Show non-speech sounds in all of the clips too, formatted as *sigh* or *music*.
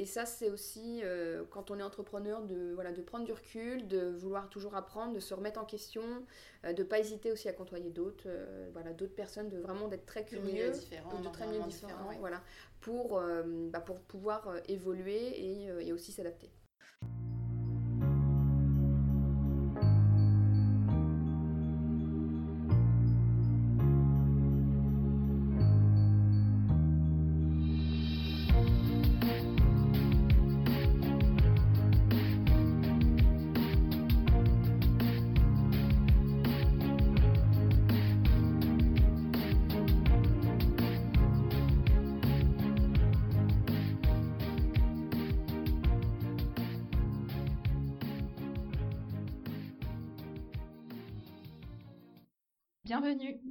Et ça, c'est aussi euh, quand on est entrepreneur de, voilà, de prendre du recul, de vouloir toujours apprendre, de se remettre en question, de ne pas hésiter aussi à côtoyer d'autres voilà, d'autres personnes, de vraiment d'être très curieux, de très milieux différents, voilà, pour, bah, pour pouvoir évoluer et, et aussi s'adapter.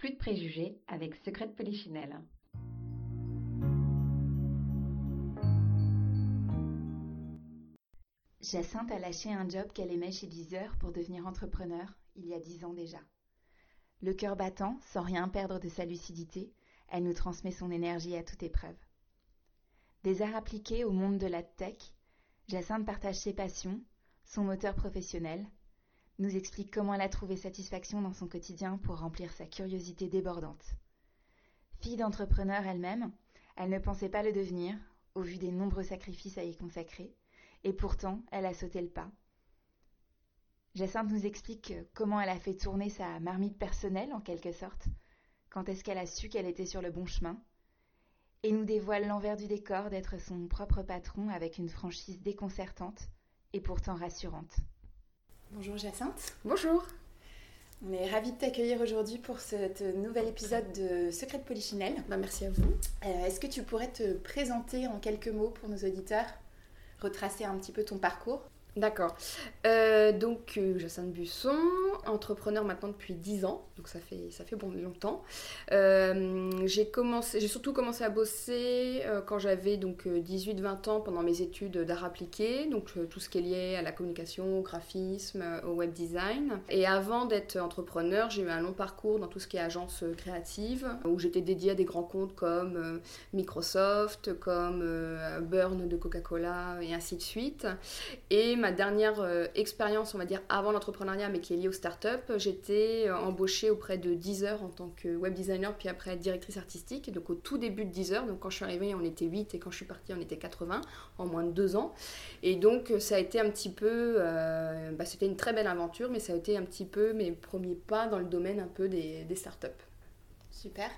Plus de préjugés avec Secret de Polichinelle. Jacinthe a lâché un job qu'elle aimait chez Deezer pour devenir entrepreneur il y a dix ans déjà. Le cœur battant, sans rien perdre de sa lucidité, elle nous transmet son énergie à toute épreuve. Des arts appliqués au monde de la tech, Jacinthe partage ses passions, son moteur professionnel, nous explique comment elle a trouvé satisfaction dans son quotidien pour remplir sa curiosité débordante. Fille d'entrepreneur elle-même, elle ne pensait pas le devenir, au vu des nombreux sacrifices à y consacrer, et pourtant elle a sauté le pas. Jacinthe nous explique comment elle a fait tourner sa marmite personnelle en quelque sorte, quand est-ce qu'elle a su qu'elle était sur le bon chemin, et nous dévoile l'envers du décor d'être son propre patron avec une franchise déconcertante et pourtant rassurante. Bonjour Jacinthe. Bonjour. On est ravis de t'accueillir aujourd'hui pour ce nouvel épisode de Secret de Polichinelle. Bah, merci à vous. Euh, est-ce que tu pourrais te présenter en quelques mots pour nos auditeurs Retracer un petit peu ton parcours? D'accord. Euh, donc, euh, Jacinthe Busson, entrepreneur maintenant depuis 10 ans, donc ça fait, ça fait bon longtemps. Euh, j'ai commencé, j'ai surtout commencé à bosser quand j'avais donc 18-20 ans pendant mes études d'art appliqué, donc tout ce qui est lié à la communication, au graphisme, au web design. Et avant d'être entrepreneur, j'ai eu un long parcours dans tout ce qui est agence créative, où j'étais dédiée à des grands comptes comme Microsoft, comme Burn de Coca-Cola et ainsi de suite. Et ma dernière euh, expérience, on va dire, avant l'entrepreneuriat, mais qui est liée aux startups, j'étais euh, embauchée auprès de Deezer en tant que web designer, puis après directrice artistique. donc au tout début de Deezer, donc quand je suis arrivée, on était 8 et quand je suis partie, on était 80 en moins de deux ans. Et donc ça a été un petit peu, euh, bah, c'était une très belle aventure, mais ça a été un petit peu mes premiers pas dans le domaine un peu des startups. Super.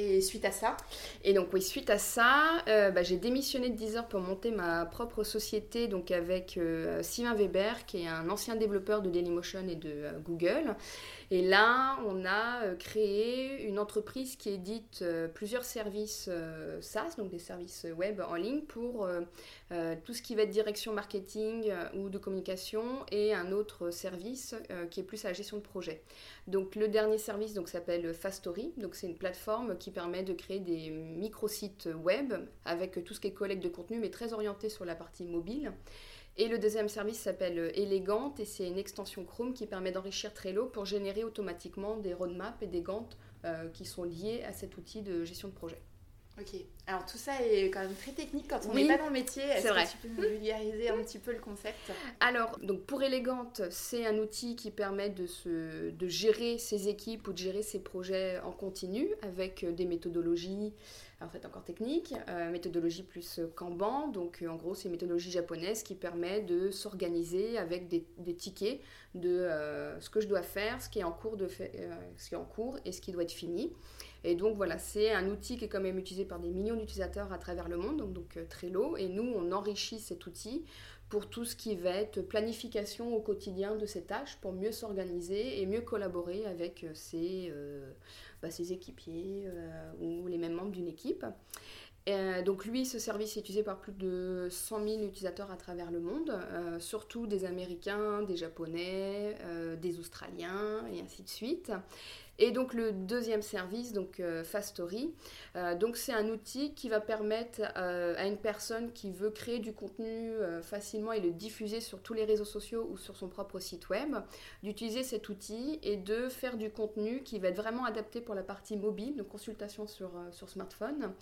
Et suite à ça Et donc oui, suite à ça, euh, bah, j'ai démissionné de Deezer pour monter ma propre société donc avec euh, Sylvain Weber, qui est un ancien développeur de Dailymotion et de euh, Google. Et là, on a créé une entreprise qui édite plusieurs services SaaS, donc des services web en ligne pour tout ce qui va être direction marketing ou de communication et un autre service qui est plus à la gestion de projet. Donc le dernier service s'appelle Fastory, donc c'est une plateforme qui permet de créer des micro-sites web avec tout ce qui est collecte de contenu, mais très orienté sur la partie mobile. Et le deuxième service s'appelle Elegant et c'est une extension Chrome qui permet d'enrichir Trello pour générer automatiquement des roadmaps et des Gantt euh, qui sont liés à cet outil de gestion de projet. Ok. Alors tout ça est quand même très technique quand on n'est pas dans le métier. Est-ce que tu peux nous vulgariser un petit peu le concept? Alors, donc pour Elegante, c'est un outil qui permet de, se, de gérer ses équipes ou de gérer ses projets en continu avec des méthodologies, en fait encore techniques, euh, méthodologie plus Kanban. Donc en gros, c'est une méthodologie japonaise qui permet de s'organiser avec des, tickets de euh, ce que je dois faire, euh, ce qui est en cours et ce qui doit être fini. Et donc voilà, c'est un outil qui est quand même utilisé par des millions d'utilisateurs à travers le monde, donc, donc euh, Trello. Et nous, on enrichit cet outil pour tout ce qui va être planification au quotidien de ces tâches, pour mieux s'organiser et mieux collaborer avec euh, ses, euh, bah, ses équipiers ou les mêmes membres d'une équipe. Euh, donc lui, ce service est utilisé par plus de 100 000 utilisateurs à travers le monde, euh, surtout des Américains, des Japonais, euh, des Australiens et ainsi de suite. Et donc le deuxième service, donc euh, Fastory, euh, donc c'est un outil qui va permettre euh, à une personne qui veut créer du contenu facilement et le diffuser sur tous les réseaux sociaux ou sur son propre site web, d'utiliser cet outil et de faire du contenu qui va être vraiment adapté pour la partie mobile, de consultation sur, sur smartphone,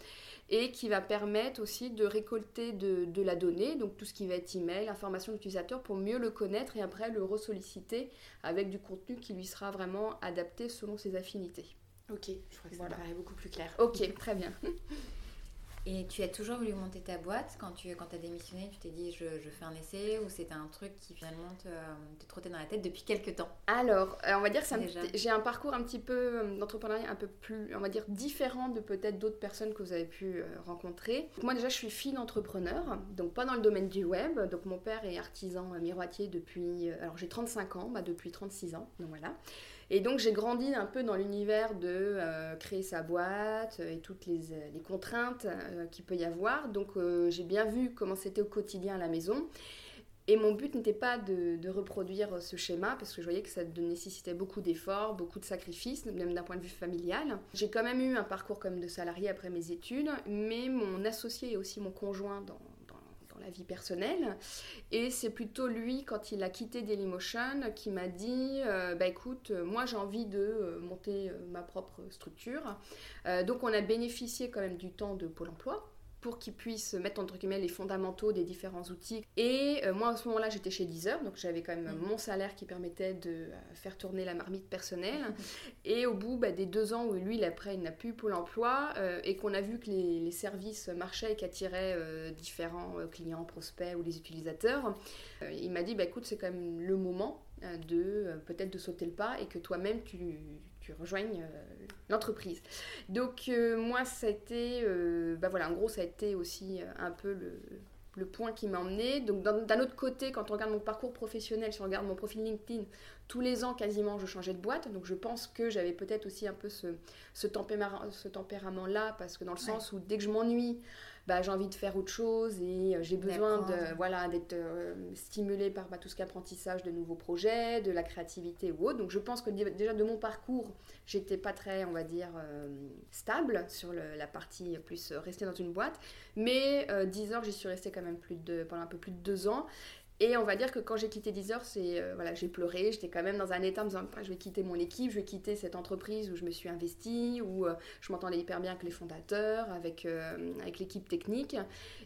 et qui va permettre aussi de récolter de, de, la donnée, donc tout ce qui va être email, information d'utilisateur pour mieux le connaître et après le ressolliciter avec du contenu qui lui sera vraiment adapté selon ses affinités. Ok, je crois que ça me paraît beaucoup plus clair. Ok, très bien. *laughs* Et tu as toujours voulu monter ta boîte quand tu quand as démissionné, tu t'es dit je, je, fais un essai ou c'était un truc qui finalement te, te trottait dans la tête depuis quelques temps? Alors, euh, on va dire que j'ai un parcours un petit peu euh, d'entrepreneuriat un peu plus, on va dire, différent de peut-être d'autres personnes que vous avez pu euh, rencontrer. moi déjà, je suis fille d'entrepreneur, donc pas dans le domaine du web. Donc mon père est artisan miroitier depuis, alors j'ai 35 ans, bah, depuis 36 ans, donc voilà. Et donc j'ai grandi un peu dans l'univers de euh, créer sa boîte euh, et toutes les, euh, contraintes qu'il peut y avoir. Donc j'ai bien vu comment c'était au quotidien à la maison. Et mon but n'était pas de, de, reproduire ce schéma parce que je voyais que ça nécessitait beaucoup d'efforts, beaucoup de sacrifices, même d'un point de vue familial. J'ai quand même eu un parcours comme de salarié après mes études, mais mon associé et aussi mon conjoint dans, la vie personnelle. Et c'est plutôt lui, quand il a quitté Dailymotion, qui m'a dit euh, Bah écoute, moi j'ai envie de euh, monter euh, ma propre structure. donc on a bénéficié quand même du temps de Pôle emploi pour qu'ils puissent mettre entre guillemets les fondamentaux des différents outils. Et euh, moi, à ce moment-là, j'étais chez Deezer, donc j'avais quand même mm. mon salaire qui permettait de euh, faire tourner la marmite personnelle. *laughs* et au bout bah, des deux ans où lui, après, il n'a plus Pôle emploi euh, et qu'on a vu que les, les services marchaient et qu'attiraient différents clients, prospects ou les utilisateurs, il m'a dit bah, écoute, c'est quand même le moment de peut-être de sauter le pas et que toi-même tu tu rejoignes euh, l'entreprise. Donc euh, moi, ça a été, euh, bah voilà, en gros, ça a été aussi un peu le, le point qui m'a emmené. Donc d'un autre côté, quand on regarde mon parcours professionnel, si on regarde mon profil LinkedIn, tous les ans quasiment je changeais de boîte. Donc je pense que j'avais peut-être aussi un peu ce, ce, ce tempérament-là, parce que dans le sens où dès que je m'ennuie, bah, j'ai envie de faire autre chose et euh, j'ai besoin de, voilà, d'être euh, stimulée par bah, tout ce qu'apprentissage de nouveaux projets, de la créativité ou autre. Donc je pense que déjà de mon parcours, j'étais pas très, on va dire, euh, stable sur la partie plus rester dans une boîte. Mais 10 heures, j'y suis restée quand même plus de, pendant un peu plus de deux ans. Et on va dire que quand j'ai quitté Deezer, c'est euh, voilà, j'ai pleuré, j'étais quand même dans un état en me disant je vais quitter mon équipe, je vais quitter cette entreprise où je me suis investie, où euh, je m'entendais hyper bien avec les fondateurs, avec, euh, avec l'équipe technique.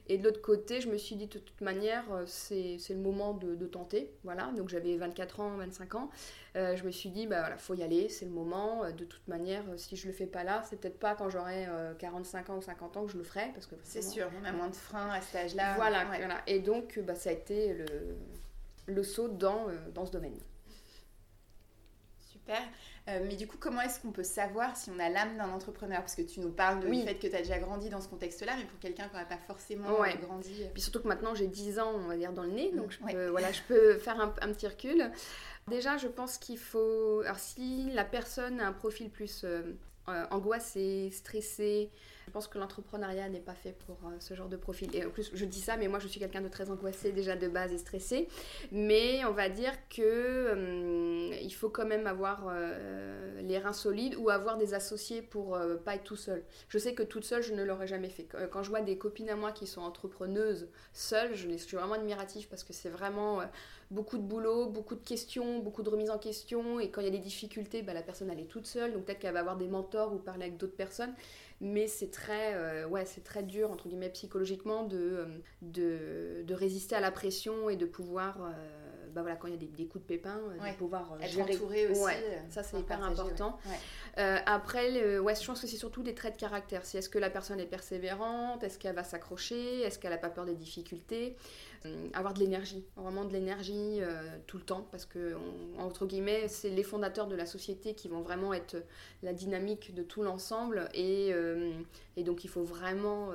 Et de l'autre côté, je me suis dit de toute manière, c'est le moment de, de, tenter. Voilà, donc j'avais 24 ans, 25 ans. Euh, je me suis dit, bah voilà, faut y aller, c'est le moment. Euh, de toute manière, euh, si je le fais pas là, c'est peut-être pas quand j'aurai 45 ans ou 50 ans que je le ferai. parce que C'est sûr, on a moins de freins à cet âge-là. Voilà, voilà, Et donc, bah, ça a été le, le saut dans, dans ce domaine. Super. mais du coup, comment est-ce qu'on peut savoir si on a l'âme d'un entrepreneur? Parce que tu nous parles du fait que tu as déjà grandi dans ce contexte-là, mais pour quelqu'un qui n'a pas forcément grandi. Puis surtout que maintenant j'ai 10 ans, on va dire, dans le nez, donc je peux, voilà, je peux faire un, un petit recul. Déjà, je pense qu'il faut. Alors, si la personne a un profil plus euh, euh, angoissé, stressé, je pense que l'entrepreneuriat n'est pas fait pour euh, ce genre de profil. Et en plus, je dis ça, mais moi, je suis quelqu'un de très angoissé déjà de base et stressé. Mais on va dire que il faut quand même avoir les reins solides ou avoir des associés pour pas être tout seul. Je sais que toute seule, je ne l'aurais jamais fait. Quand je vois des copines à moi qui sont entrepreneuses seules, je, je suis vraiment admirative parce que c'est vraiment beaucoup de boulot, beaucoup de questions, beaucoup de remises en question. Et quand il y a des difficultés, bah, la personne elle est toute seule. Donc peut-être qu'elle va avoir des mentors ou parler avec d'autres personnes. Mais c'est très, euh, ouais, c'est très dur, entre guillemets, psychologiquement, de, euh, de, de, résister à la pression et de pouvoir. Euh, bah voilà, quand il y a des, coups de pépin, de pouvoir Être gérer. entouré aussi. ça, c'est hyper important. après, le, ouais, je pense que c'est surtout des traits de caractère. C'est est-ce que la personne est persévérante Est-ce qu'elle va s'accrocher Est-ce qu'elle n'a pas peur des difficultés avoir de l'énergie, vraiment de l'énergie tout le temps, parce que, entre guillemets, c'est les fondateurs de la société qui vont vraiment être la dynamique de tout l'ensemble, et, et, donc il faut vraiment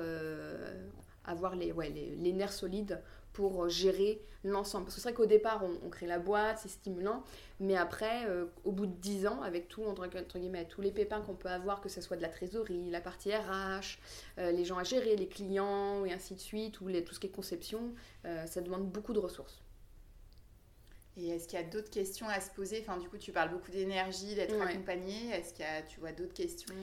avoir les, ouais, les, les, nerfs solides pour gérer l'ensemble. Parce que c'est vrai qu'au départ, on, crée la boîte, c'est stimulant, mais après, euh, au bout de 10 ans, avec tout, entre, guillemets, tous les pépins qu'on peut avoir, que ce soit de la trésorerie, la partie RH, euh, les gens à gérer, les clients, et ainsi de suite, ou les, tout ce qui est conception, euh, ça demande beaucoup de ressources. Et est-ce qu'il y a d'autres questions à se poser? Enfin, du coup, tu parles beaucoup d'énergie, d'être accompagné. Est-ce qu'il y a, tu vois, d'autres questions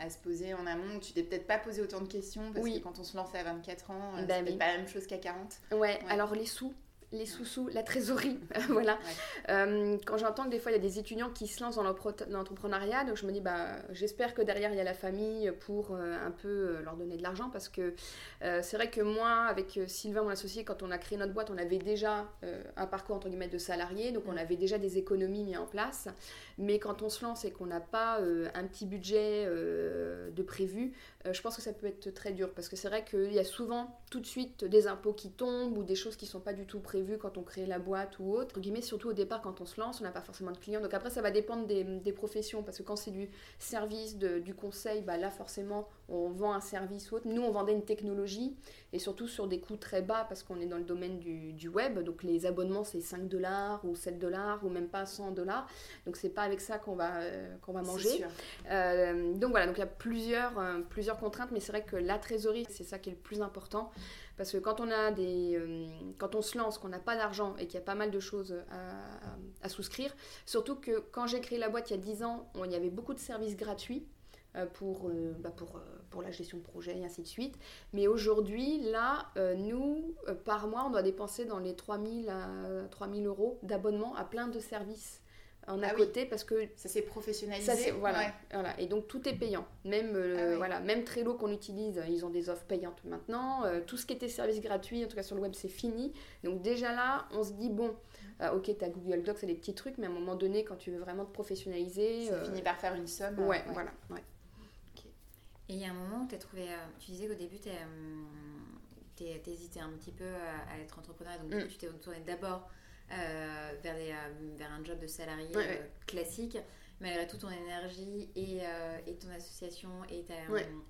à se poser en amont Tu t'es peut-être pas posé autant de questions parce que quand on se lance à 24 ans, bah c'est pas la même chose qu'à 40. ouais, alors les sous, les sous-sous, la trésorerie. *laughs* voilà. Euh, quand j'entends que des fois il y a des étudiants qui se lancent dans l'entrepreneuriat, donc je me dis bah j'espère que derrière il y a la famille pour euh, un peu euh, leur donner de l'argent parce que c'est vrai que moi avec Sylvain mon associé quand on a créé notre boîte on avait déjà un parcours entre guillemets de salarié donc on avait déjà des économies mises en place mais quand on se lance et qu'on n'a pas un petit budget de prévu je pense que ça peut être très dur parce que c'est vrai qu'il y a souvent tout de suite des impôts qui tombent ou des choses qui sont pas du tout prévues vu quand on crée la boîte ou autre. Guillemets, surtout au départ, quand on se lance, on n'a pas forcément de clients. Donc après, ça va dépendre des, professions. Parce que quand c'est du service, du conseil, bah là, forcément, on vend un service ou autre. Nous, on vendait une technologie et surtout sur des coûts très bas parce qu'on est dans le domaine du, web. Donc les abonnements, c'est 5 dollars ou 7 dollars ou même pas 100 dollars. Donc c'est pas avec ça qu'on va, euh, qu'on va manger. Euh, donc voilà, donc il y a plusieurs, euh, plusieurs contraintes, mais c'est vrai que la trésorerie, c'est ça qui est le plus important. Parce que quand on, a des, euh, quand on se lance, qu'on n'a pas d'argent et qu'il y a pas mal de choses à, souscrire, surtout que quand j'ai créé la boîte il y a 10 ans, il y avait beaucoup de services gratuits. Pour, bah pour, pour, la gestion de projet et ainsi de suite. Mais aujourd'hui, là, nous, par mois, on doit dépenser dans les 3000 à 3000 euros d'abonnement à plein de services en à ah côté parce que ça s'est professionnalisé. voilà, voilà, Et donc tout est payant. Même euh, ah voilà, même Trello qu'on utilise, ils ont des offres payantes maintenant. Euh, tout ce qui était service gratuit, en tout cas sur le web, c'est fini. Donc déjà là, on se dit bon, euh, ok, tu as Google Docs, c'est des petits trucs, mais à un moment donné, quand tu veux vraiment te professionnaliser, ça finit par faire une somme. Ouais, voilà. Et il y a un moment où tu as trouvé, tu disais qu'au début, tu hésité un petit peu à, être entrepreneur, donc mm. tu t'es tourné d'abord euh, vers, euh, vers un job de salarié euh, classique malgré tout ton énergie et, et ton association et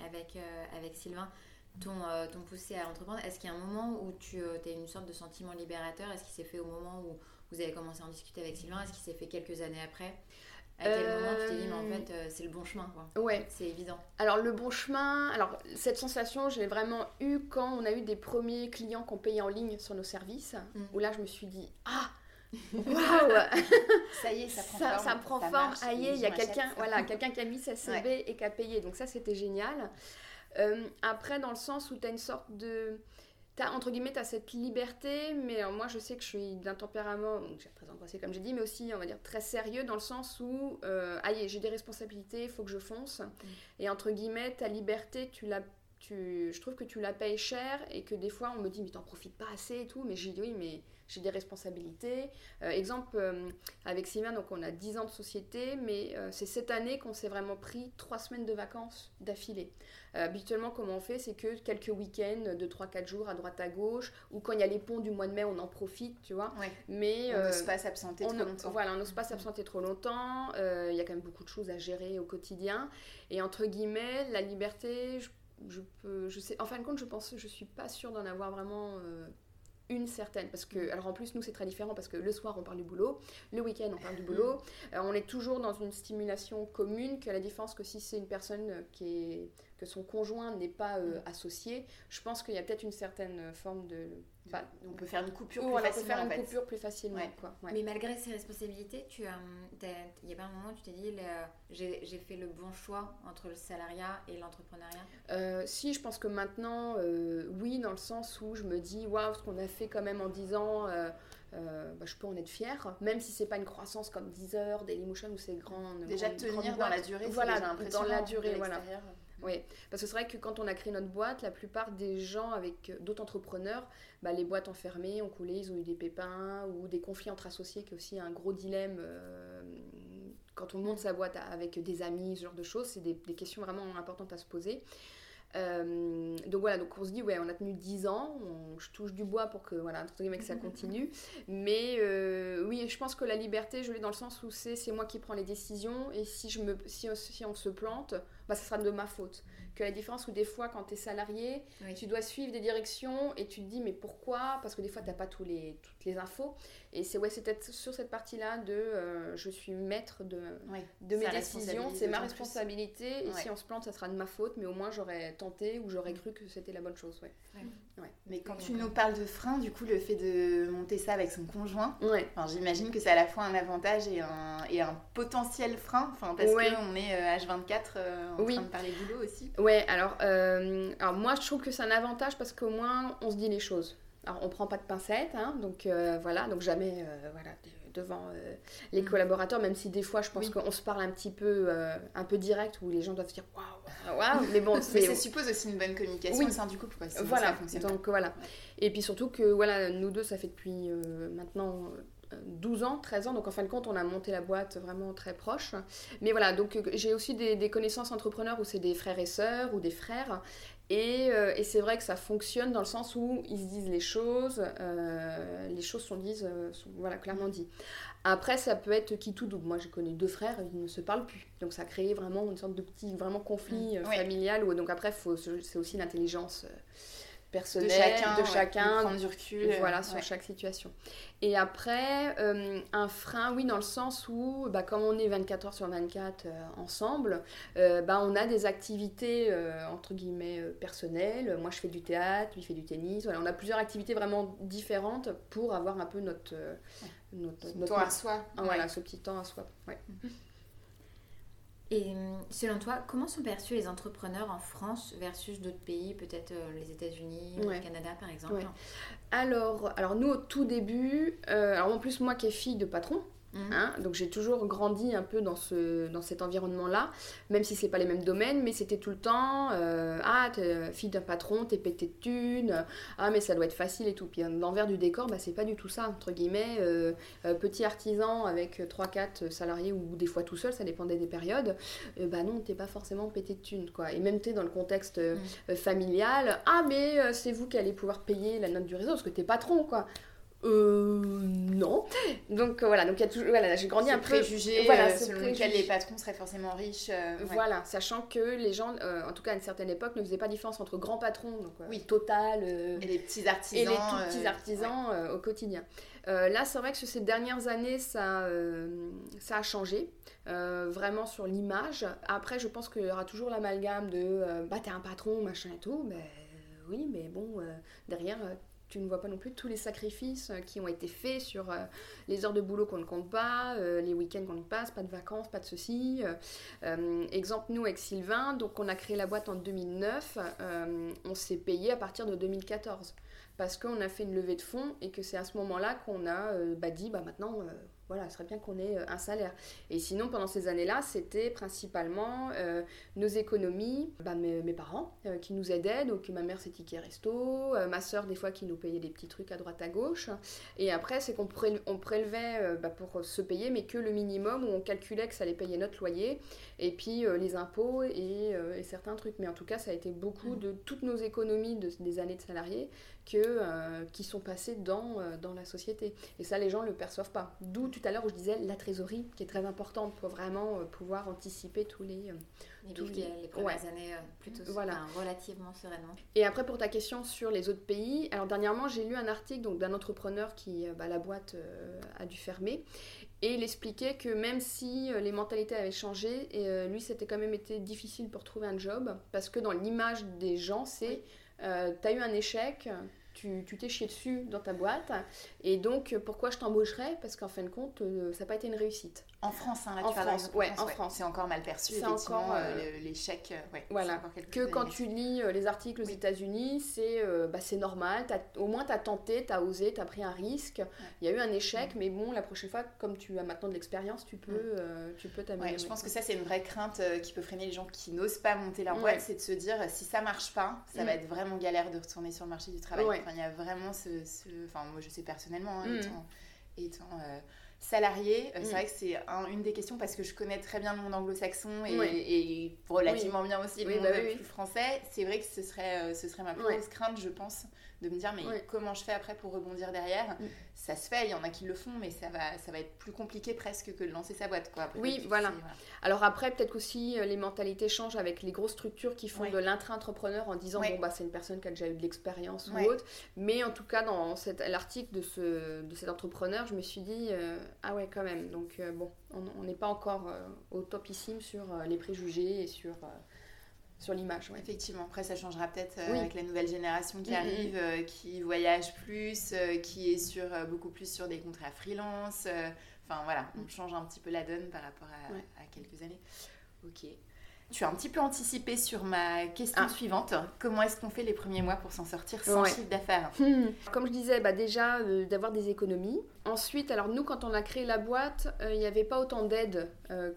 avec, avec Sylvain t'ont poussé à entreprendre. Est-ce qu'il y a un moment où tu as une sorte de sentiment libérateur? Est-ce qu'il s'est fait au moment où vous avez commencé à en discuter avec Sylvain? Est-ce qu'il s'est fait quelques années après? À quel moment tu t'es dit, mais en fait, c'est le bon chemin, quoi. Ouais. C'est évident. Alors, le bon chemin, alors, cette sensation, j'ai vraiment eu quand on a eu des premiers clients qu'on payait en ligne sur nos services, mm. où là, je me suis dit, ah, *laughs* Waouh Ça y est, ça prend ça, forme. Ça prend forme. Ah, il y a quelqu'un voilà, *laughs* quelqu'un qui a mis sa CV et qui a payé. Donc ça, c'était génial. Euh, après, dans le sens où tu as une sorte de... As, entre guillemets, tu as cette liberté, mais moi, je sais que je suis d'un tempérament, donc très angoissé comme j'ai dit, mais aussi, on va dire, très sérieux dans le sens où, euh, ah, j'ai des responsabilités, il faut que je fonce. Mm. Et entre guillemets, ta liberté, tu la tu, je trouve que tu la payes cher et que des fois on me dit mais t'en profites pas assez et tout mais j'ai dit oui mais j'ai des responsabilités. Euh, exemple, euh, avec Sylvain, donc on a 10 ans de société, mais euh, c'est cette année qu'on s'est vraiment pris 3 semaines de vacances d'affilée. Habituellement, comment on fait C'est que quelques week-ends de 3-4 jours à droite à gauche, ou quand il y a les ponts du mois de mai, on en profite, tu vois. Mais, on n'ose pas s'absenter trop longtemps. Voilà, on n'ose pas s'absenter trop longtemps. Il y a quand même beaucoup de choses à gérer au quotidien. Et entre guillemets, la liberté, je, je peux, je sais, en fin de compte, je pense, je suis pas sûre d'en avoir vraiment une certaine. Parce que, alors en plus, nous, c'est très différent parce que le soir, on parle du boulot, le week-end, on parle du boulot. Mm. Euh, on est toujours dans une stimulation commune, que la différence que si c'est une personne qui est, que son conjoint n'est pas euh, mm. associé, je pense qu'il y a peut-être une certaine forme de on peut faire une coupure plus facilement. faire une coupure plus facilement. Quoi. Mais malgré ces responsabilités, tu il n'y a pas un moment où tu t'es dit j'ai fait le bon choix entre le salariat et l'entrepreneuriat? Euh, Si, je pense que maintenant, euh, oui, dans le sens où je me dis waouh, ce qu'on a fait quand même en 10 ans. Euh, bah, je peux en être fière, même si c'est pas une croissance comme Deezer, Dailymotion ou ces grandes. Déjà tenir dans la durée, voilà, dans la durée, voilà. Oui, parce que c'est vrai que quand on a créé notre boîte, la plupart des gens avec d'autres entrepreneurs, bah, les boîtes ont fermé, ont coulé, ils ont eu des pépins ou des conflits entre associés, qui est aussi un gros dilemme. Euh, quand on monte sa boîte avec des amis, ce genre de choses, c'est des, questions vraiment importantes à se poser. Euh, donc voilà, donc on se dit, ouais, on a tenu 10 ans, je touche du bois pour que, voilà, que ça *laughs* continue. Mais euh, oui, je pense que la liberté, je l'ai dans le sens où c'est moi qui prends les décisions et si, je me, si, si on se plante, bah, ça sera de ma faute. Que la différence où des fois, quand tu es salarié, tu dois suivre des directions et tu te dis, mais pourquoi? Parce que des fois, tu n'as pas tous les, toutes les infos. Et c'est ouais, peut-être sur cette partie-là de euh, je suis maître de, de mes décisions, c'est ma responsabilité. Et si on se plante, ça sera de ma faute, mais au moins j'aurais tenté ou j'aurais cru que c'était la bonne chose. Ouais. Mais quand tu nous parles de frein, du coup, le fait de monter ça avec son conjoint, j'imagine que c'est à la fois un avantage et un, et un potentiel frein, parce qu'on est H24 euh, euh, en train de parler boulot aussi. Ouais, alors, alors moi je trouve que c'est un avantage parce qu'au moins on se dit les choses. Alors, on prend pas de pincettes, hein, donc euh, voilà, donc jamais euh, voilà, devant euh, les mm. collaborateurs, même si des fois je pense qu'on se parle un petit peu, un peu direct, où les gens doivent se dire waouh, waouh, mais bon, *laughs* c'est. ça suppose aussi une bonne communication au sein du couple, quoi, voilà, donc voilà. Et puis surtout que voilà, nous deux, ça fait depuis maintenant 12 ans, 13 ans, donc en fin de compte, on a monté la boîte vraiment très proche. Mais voilà, donc j'ai aussi des, des, connaissances entrepreneurs où c'est des frères et sœurs ou des frères, euh, et, c'est vrai que ça fonctionne dans le sens où ils se disent les choses, euh, les choses sont dites, euh, sont, voilà, clairement dites. Après, ça peut être qui tout double. Moi, j'ai connu deux frères, ils ne se parlent plus. Donc ça a créé vraiment une sorte de petit vraiment conflit mmh. familial. Où, donc après, c'est aussi l'intelligence personnel de chacun, de chacun prendre du recul voilà sur chaque situation. Et après euh, un frein oui dans le sens où bah, comme on est 24 heures sur 24 euh, ensemble euh, bah, on a des activités entre guillemets personnelles. Moi je fais du théâtre lui fait du tennis. Voilà, on a plusieurs activités vraiment différentes pour avoir un peu notre notre, temps à soi. Voilà ce petit temps à soi. Ouais. Et euh, selon toi, comment sont perçus les entrepreneurs en France versus d'autres pays, peut-être euh, les États-Unis, ou le Canada par exemple? Alors, alors, nous au tout début, euh, alors en plus moi qui est fille de patron, Mhm. Hein, donc j'ai toujours grandi un peu dans, ce, dans cet environnement-là, même si c'est pas les mêmes domaines, mais c'était tout le temps euh, Ah, t'es fille d'un patron, t'es pété de thunes, ah, mais ça doit être facile et tout. Puis l'envers du décor, bah, c'est pas du tout ça, entre guillemets. Euh, euh, petit artisan avec 3-4 salariés ou des fois tout seul, ça dépendait des périodes, bah non, t'es pas forcément pété de thunes, quoi. Et même t'es dans le contexte mhm. familial, ah, mais c'est vous qui allez pouvoir payer la note du réseau parce que t'es patron, quoi euh, non. Donc euh, voilà, donc il y a toujours, voilà, j'ai grandi un peu. Préjugé, voilà, euh, selon lequel les patrons seraient forcément riches. Euh, voilà, sachant que les gens, en tout cas à une certaine époque, ne faisaient pas différence entre grands patrons, donc oui. Total, et les petits artisans, et les tout petits artisans au quotidien. là, c'est vrai que sur ces dernières années, ça, ça a changé. vraiment sur l'image. Après, je pense qu'il y aura toujours l'amalgame de bah t'es un patron, machin et tout. Mais oui, mais bon, derrière, tu ne vois pas non plus tous les sacrifices euh, qui ont été faits sur euh, les heures de boulot qu'on ne compte pas, euh, les week-ends qu'on ne passe, pas de vacances, pas de ceci. exemple, nous avec Sylvain, donc on a créé la boîte en 2009, on s'est payé à partir de 2014 parce qu'on a fait une levée de fonds et que c'est à ce moment-là qu'on a bah, dit bah maintenant voilà, ce serait bien qu'on ait euh, un salaire. Et sinon, pendant ces années-là, c'était principalement euh, nos économies, bah, mes, parents euh, qui nous aidaient, donc ma mère c'est ticket resto, ma soeur des fois qui nous payait des petits trucs à droite à gauche. Et après, c'est qu'on prélevait bah, pour se payer, mais que le minimum, où on calculait que ça allait payer notre loyer, et puis les impôts et, certains trucs. Mais en tout cas, ça a été beaucoup mmh. de toutes nos économies des années de salariés que, euh, qui sont passés dans, euh, dans la société. Et ça, les gens ne le perçoivent pas. D'où tout à l'heure où je disais la trésorerie, qui est très importante pour vraiment euh, pouvoir anticiper tous les... tous les, les premières années plutôt voilà. relativement sereinement. Et après, pour ta question sur les autres pays, alors dernièrement, j'ai lu un article donc, d'un entrepreneur qui, bah, la boîte a dû fermer. Et il expliquait que même si les mentalités avaient changé, et, lui, c'était quand même été difficile pour trouver un job, parce que dans l'image des gens, c'est tu as eu un échec, tu t'es chié dessus dans ta boîte, et donc pourquoi je t'embaucherais? Parce qu'en fin de compte, euh, ça n'a pas été une réussite. En France, hein, là, en France, ouais, en France. C'est encore mal perçu, c'est encore euh, l'échec. Ouais, voilà. Que quand tu lis les articles aux États-Unis, c'est bah, normal, au moins tu as tenté, tu as osé, tu as pris un risque. Il y a eu un échec, mais bon, la prochaine fois, comme tu as maintenant de l'expérience, tu peux tu peux t'améliorer. je pense que ça, c'est une vraie crainte qui peut freiner les gens qui n'osent pas monter leur boîte, c'est de se dire si ça marche pas, ça va mm. être vraiment galère de retourner sur le marché du travail il y a vraiment ce, Enfin, moi, je sais personnellement, hein, mm. étant, étant euh, salarié, c'est mm. vrai que c'est une des questions parce que je connais très bien le monde anglo-saxon et, relativement bien aussi le bah monde français. C'est vrai que ce serait, ce serait ma plus grosse crainte, je pense, de me dire mais comment je fais après pour rebondir derrière? Mm. ça se fait il y en a qui le font mais ça va ça va être plus compliqué presque que de lancer sa boîte quoi. Oui voilà. alors après peut-être aussi euh, les mentalités changent avec les grosses structures qui font de l'intra-entrepreneur en disant bon bah c'est une personne qui a déjà eu de l'expérience ou autre. Mais en tout cas dans l'article de ce de cet entrepreneur je me suis dit euh, ah ouais quand même. Donc euh, bon on n'est pas encore au topissime sur les préjugés et sur sur l'image. Effectivement, après ça changera peut-être euh, avec la nouvelle génération qui arrive, euh, qui voyage plus, euh, qui est sur, beaucoup plus sur des contrats freelance. Enfin voilà, on change un petit peu la donne par rapport à, quelques années. Ok. Tu as un petit peu anticipé sur ma question ah. suivante. Comment est-ce qu'on fait les premiers mois pour s'en sortir sans chiffre d'affaires? Hmm. Comme je disais, bah déjà d'avoir des économies. Ensuite, alors nous, quand on a créé la boîte, il n'y avait pas autant d'aide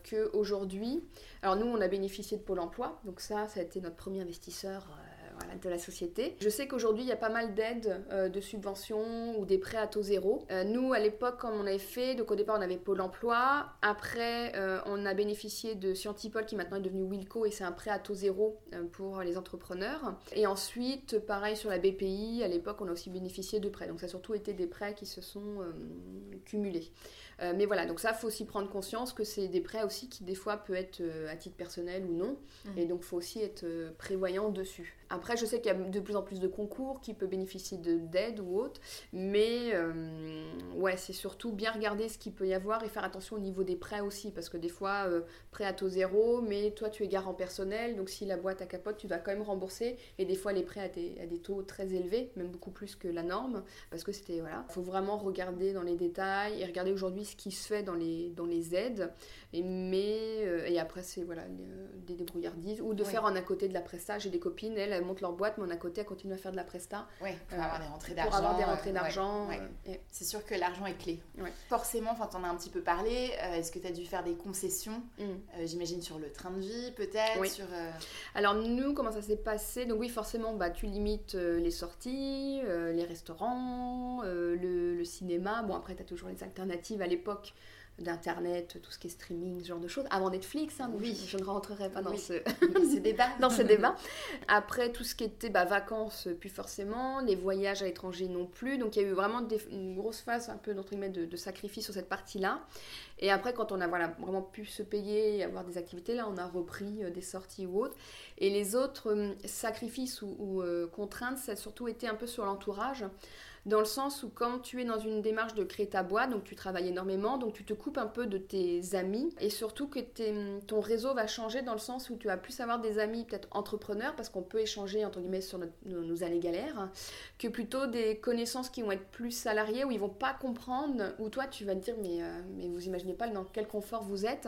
qu'aujourd'hui. Alors nous, on a bénéficié de Pôle Emploi, donc ça, ça a été notre premier investisseur euh, de la société. Je sais qu'aujourd'hui, il y a pas mal d'aides, euh, de subventions ou des prêts à taux zéro. Euh, nous, à l'époque, comme on avait fait, donc au départ, on avait Pôle emploi. Après, on a bénéficié de Scientipol, qui maintenant est devenu Wilco, et c'est un prêt à taux zéro pour les entrepreneurs. Et ensuite, pareil sur la BPI, à l'époque, on a aussi bénéficié de prêts. Donc ça a surtout été des prêts qui se sont cumulés. Euh, mais voilà, donc ça, il faut aussi prendre conscience que c'est des prêts aussi qui des fois peut être euh, à titre personnel ou non. Mmh. Et donc, il faut aussi être euh, prévoyant dessus. Après, je sais qu'il y a de plus en plus de concours qui peuvent bénéficier d'aide ou autre. Mais ouais, c'est surtout bien regarder ce qu'il peut y avoir et faire attention au niveau des prêts aussi. Parce que des fois, prêt à taux zéro, mais toi, tu es garant personnel. Donc, si la boîte à capote, tu vas quand même rembourser. Et des fois, les prêts à des, à des taux très élevés, même beaucoup plus que la norme. Parce que c'était, voilà. Il faut vraiment regarder dans les détails et regarder aujourd'hui ce qui se fait dans les, dans les aides. Et, mais, euh, et après, c'est voilà, des débrouillardises. Ou de faire en à côté de la presta. J'ai des copines, elles, elles montent leur boîte, mais en à côté, elles continuent à faire de la presta. Oui, pour avoir des rentrées d'argent. Pour avoir des rentrées d'argent. C'est sûr que l'argent est clé. Forcément, enfin, t'en as un petit peu parlé. Euh, est-ce que tu as dû faire des concessions? Mm. euh, J'imagine sur le train de vie, peut-être sur, Alors, nous, comment ça s'est passé? Donc, oui, forcément, bah, tu limites les sorties, les restaurants, le, le, cinéma. Bon, après, tu as toujours les alternatives à l'époque d'internet, tout ce qui est streaming, ce genre de choses, avant Netflix, hein, oui. je, ne rentrerai pas dans ce, *laughs* débat. dans ce débat. Après tout ce qui était bah, vacances, puis forcément, les voyages à l'étranger non plus, donc il y a eu vraiment une grosse phase un peu de, de sacrifice sur cette partie-là. Et après, quand on a voilà, vraiment pu se payer et avoir des activités, là, on a repris euh, des sorties ou autres. Et les autres euh, sacrifices ou, euh, contraintes, ça a surtout été un peu sur l'entourage dans le sens où quand tu es dans une démarche de créer ta boîte, donc tu travailles énormément, donc tu te coupes un peu de tes amis, et surtout que ton réseau va changer dans le sens où tu vas plus avoir des amis peut-être entrepreneurs, parce qu'on peut échanger entre guillemets sur nos, années galères, que plutôt des connaissances qui vont être plus salariées, où ils vont pas comprendre, où toi tu vas te dire mais, euh, mais vous imaginez pas dans quel confort vous êtes,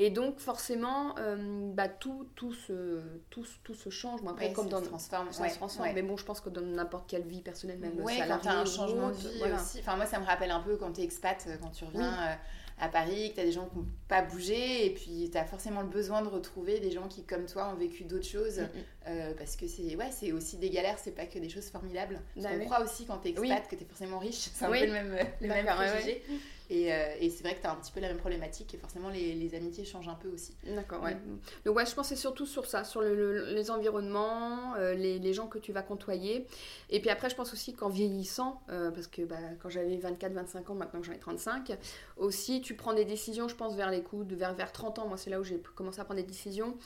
et donc forcément euh, bah, tout, tout, se, tout, tout se change, après comme dans... Se transforme. Ça se transforme, mais bon je pense que dans n'importe quelle vie personnelle, même salariée, un changement de vie aussi. Enfin, moi, ça me rappelle un peu quand tu es expat, euh, quand tu reviens euh, à Paris, que tu as des gens qui n'ont pas bougé, et puis tu as forcément le besoin de retrouver des gens qui, comme toi, ont vécu d'autres choses. Mm, mm. Euh, parce que c'est ouais, aussi des galères, c'est pas que des choses formidables. Bah on croit aussi quand tu es expat que tu es forcément riche. *laughs* C'est un peu le même, le même préjugé. Et, euh, et c'est vrai que tu as un petit peu la même problématique et forcément les, les amitiés changent un peu aussi. D'accord, ouais. Mm. Donc ouais, je pense c'est surtout sur ça, sur le, les environnements, euh, les, les, gens que tu vas côtoyer. Et puis après, je pense aussi qu'en vieillissant, euh, parce que bah, quand j'avais 24-25 ans, maintenant que j'en ai 35, aussi tu prends des décisions, je pense, vers les coups de vers, vers 30 ans. Moi, c'est là où j'ai commencé à prendre des décisions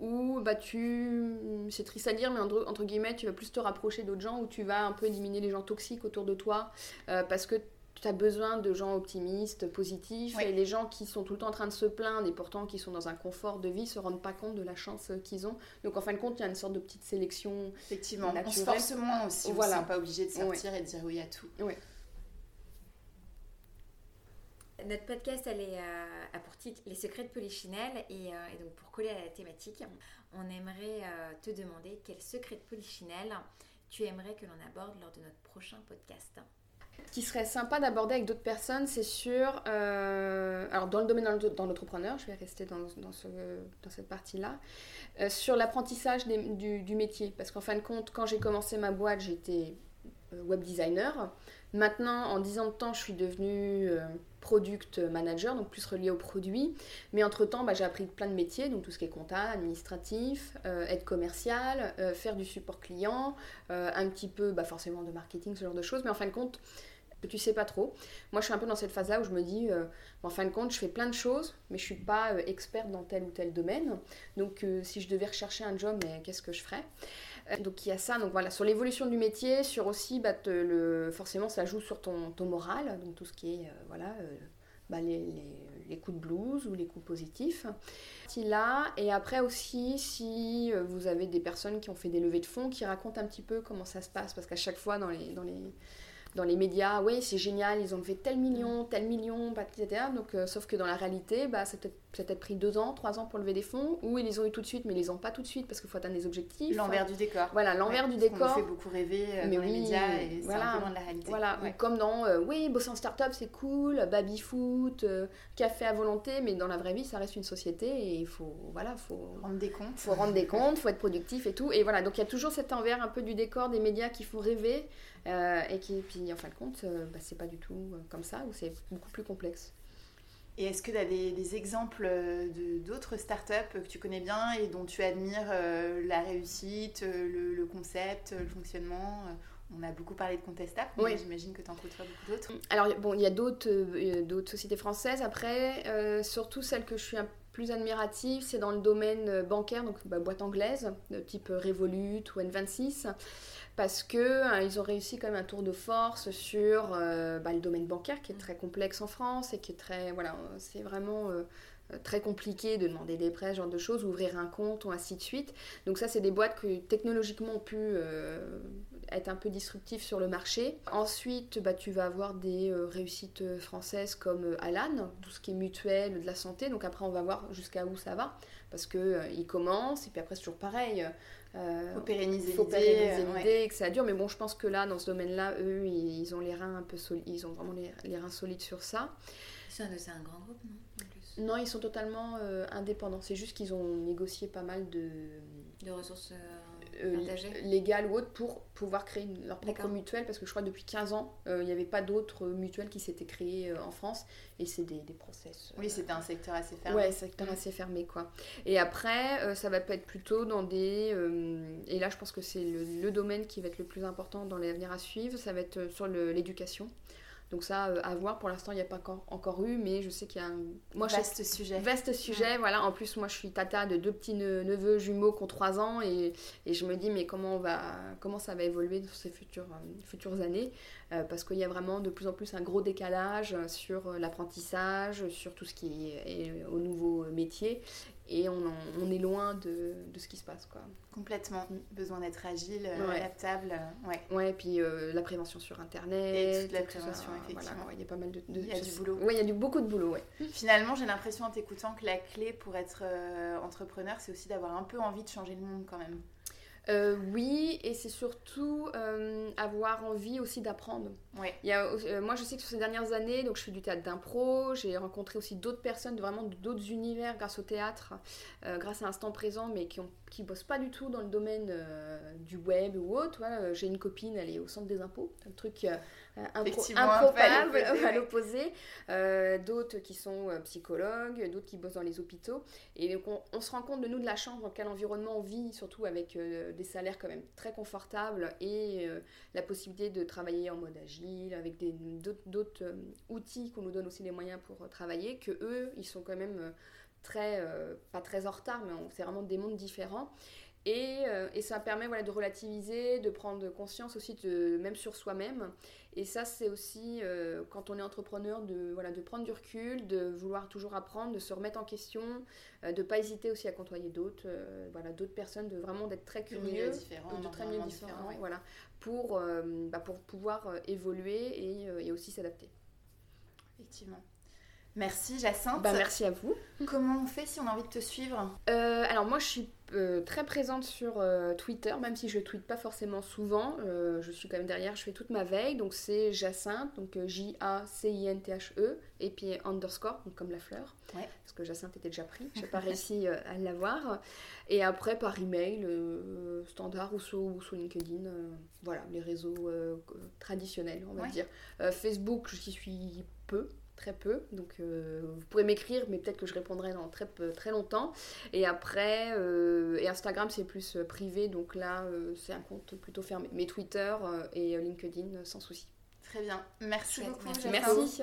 où bah, tu, c'est triste à dire, mais entre, entre, guillemets, tu vas plus te rapprocher d'autres gens, où tu vas un peu éliminer les gens toxiques autour de toi, parce que tu as besoin de gens optimistes, positifs, et les gens qui sont tout le temps en train de se plaindre et pourtant qui sont dans un confort de vie se rendent pas compte de la chance qu'ils ont. Donc en fin de compte, il y a une sorte de petite sélection. Effectivement, on se force moins aussi, voilà. on ne pas obligé de sortir et de dire oui à tout. Oui. Notre podcast, elle est, euh, pour titre Les secrets de Polichinelle. Et, euh, et, donc, pour coller à la thématique, on aimerait euh, te demander quel secret de Polichinelle tu aimerais que l'on aborde lors de notre prochain podcast qui serait sympa d'aborder avec d'autres personnes, c'est sûr, euh, alors dans le domaine dans l'entrepreneur, je vais rester dans, dans, ce, dans cette partie-là, euh, sur l'apprentissage du, du, métier. Parce qu'en fin de compte, quand j'ai commencé ma boîte, j'étais euh, web designer. Maintenant, en 10 ans de temps, je suis devenue product manager, donc plus reliée aux produits. Mais entre-temps, bah, j'ai appris plein de métiers, donc tout ce qui est comptable, administratif, euh, aide commerciale, euh, faire du support client, un petit peu bah, forcément de marketing, ce genre de choses. Mais en fin de compte, tu sais pas trop. Moi, je suis un peu dans cette phase-là où je me dis, en fin de compte, je fais plein de choses, mais je suis pas experte dans tel ou tel domaine. Donc, si je devais rechercher un job, mais qu'est-ce que je ferais? Euh, donc il y a ça, donc voilà, sur l'évolution du métier, sur aussi, bah, forcément ça joue sur ton, ton moral, donc tout ce qui est, euh, voilà, euh, bah, les, les, coups de blues ou les coups positifs. Là, et après aussi, si vous avez des personnes qui ont fait des levées de fonds, qui racontent un petit peu comment ça se passe, parce qu'à chaque fois dans les, dans les dans les médias, oui, c'est génial, ils ont fait tel million, tel million, etc. Donc, euh, sauf que dans la réalité, bah, ça peut peut-être pris deux ans, trois ans pour lever des fonds, ou ils les ont eu tout de suite, mais ils les ont pas tout de suite parce qu'il faut atteindre des objectifs. L'envers du décor. Voilà, l'envers du décor. On fait beaucoup rêver euh, mais dans les médias et c'est un peu loin de la réalité. Voilà, comme dans, euh, oui, bosser en start-up c'est cool, baby foot, café à volonté, mais dans la vraie vie, ça reste une société et il faut, voilà, faut rendre des comptes. Faut rendre des comptes, faut être productif et tout. Et voilà, donc il y a toujours cet envers un peu du décor des médias qui font rêver. Euh, et qui, puis en fin de compte, euh, bah, c'est pas du tout euh, comme ça, ou c'est beaucoup plus complexe. Et est-ce que tu as des, exemples d'autres startups que tu connais bien et dont tu admires la réussite, le, concept, le fonctionnement on a beaucoup parlé de Contestable, mais j'imagine que tu en côtoies beaucoup d'autres. Alors, bon, il y a d'autres sociétés françaises. Après, surtout celle que je suis un plus admirative, c'est dans le domaine bancaire, donc bah, boîte anglaise, de type Revolut ou N26 parce que hein, ont réussi quand même un tour de force sur euh, bah, le domaine bancaire qui est très complexe en France et qui est très voilà c'est vraiment euh, très compliqué de demander des prêts, ce genre de choses, ouvrir un compte ou ainsi de suite. Donc ça, c'est des boîtes qui technologiquement ont pu euh, être un peu disruptives sur le marché. Ensuite, bah, tu vas avoir des réussites françaises comme Alan, tout ce qui est mutuel, de la santé. Donc après, on va voir jusqu'à où ça va, parce qu'ils commencent, et puis après, c'est toujours pareil. Euh, faut pérenniser l'idée, que ça dure. Mais bon, je pense que là, dans ce domaine-là, eux, ils, ont les reins un peu solides. Ils ont vraiment les, reins solides sur ça. C'est un, grand groupe, non? Non, ils sont totalement euh, indépendants. C'est juste qu'ils ont négocié pas mal de... De ressources... Euh, euh, légales ou autres pour pouvoir créer leur propre mutuelle parce que je crois depuis 15 ans il n'y avait pas d'autres mutuelles qui s'étaient créées en France et c'est des, des process. oui, c'était un secteur assez fermé. Ouais, secteur mm. assez fermé quoi. Et après, ça va être plutôt dans des. et là, je pense que c'est le, le, domaine qui va être le plus important dans l'avenir à suivre, ça va être sur l'éducation. Donc ça, euh, à voir. Pour l'instant, il n'y a pas encore, encore, eu, mais je sais qu'il y a un... Moi, vaste sujet. Vaste sujet, voilà. En plus, moi, je suis tata de deux petits neveux jumeaux qui ont 3 ans et, et, je me dis, mais comment, on va, comment ça va évoluer dans ces futures, euh, futures années? Euh, Parce qu'il y a vraiment de plus en plus un gros décalage sur l'apprentissage, sur tout ce qui est, au nouveau métier et on, on, est loin de, de, ce qui se passe. Quoi. Complètement. Besoin d'être agile, euh, adaptable. Euh, ouais. ouais, et puis euh, la prévention sur Internet. Et toute la prévention, effectivement. il y a pas mal de. il y a du boulot. Oui, il y a du, beaucoup de boulot. Ouais. *laughs* Finalement, j'ai l'impression en t'écoutant que la clé pour être entrepreneur, c'est aussi d'avoir un peu envie de changer le monde quand même. Euh, oui, et c'est surtout euh, avoir envie aussi d'apprendre. Ouais. Il y a, euh, moi, je sais que sur ces dernières années, donc je fais du théâtre d'impro, j'ai rencontré aussi d'autres personnes, vraiment d'autres univers grâce au théâtre, grâce à Instant Présent, mais qui ont qui bossent pas du tout dans le domaine du web ou autre. j'ai une copine, elle est au centre des impôts, un truc improbable *laughs* à l'opposé. d'autres qui sont psychologues, d'autres qui bossent dans les hôpitaux. Et donc, on, on, se rend compte de nous, de la chance, dans quel environnement on vit, surtout avec des salaires quand même très confortables et euh, la possibilité de travailler en mode agile avec d'autres euh, outils qu'on nous donne aussi les moyens pour euh, travailler, que eux, ils sont quand même très, pas très en retard, mais c'est vraiment des mondes différents. Et, et, ça permet voilà, de relativiser, de prendre conscience aussi de, même sur soi-même. Et ça, c'est aussi, quand on est entrepreneur, de, voilà, de prendre du recul, de vouloir toujours apprendre, de se remettre en question, de ne pas hésiter aussi à côtoyer d'autres voilà, d'autres personnes, de vraiment d'être très curieux, de, différents, de très milieux différents, voilà, pour, bah, pour pouvoir évoluer et, et aussi s'adapter. Effectivement. Merci Jacinthe. Bah, merci à vous. Comment on fait si on a envie de te suivre? Euh, Alors moi je suis euh, très présente sur euh, Twitter, même si je ne tweete pas forcément souvent. je suis quand même derrière, je fais toute ma veille. Donc c'est Jacinthe, donc J-A-C-I-N-T-H-E, et puis underscore, donc comme la fleur. Parce que Jacinthe était déjà pris, je n'ai pas *laughs* réussi à l'avoir. Et après par email, standard ou sous, ou LinkedIn, voilà, les réseaux traditionnels, on va dire. Facebook, j'y suis peu très peu. Donc euh, vous pourrez m'écrire, mais peut-être que je répondrai dans très, très longtemps. Et après, euh, et Instagram c'est plus euh, privé, donc là c'est un compte plutôt fermé. Mais Twitter et LinkedIn sans souci. Très bien. Merci beaucoup. Merci. Merci.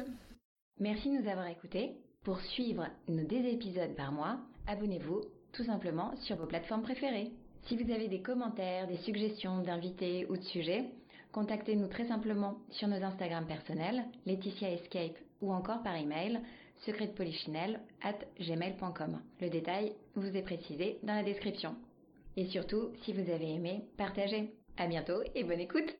Merci de nous avoir écoutés. Pour suivre nos deux épisodes par mois, abonnez-vous tout simplement sur vos plateformes préférées. Si vous avez des commentaires, des suggestions d'invités ou de sujets, contactez-nous très simplement sur nos Instagram personnels, Laetitia Escape ou encore par email secretpolichinelle at gmail.com. Le détail vous est précisé dans la description. Et surtout, si vous avez aimé, partagez. À bientôt et bonne écoute!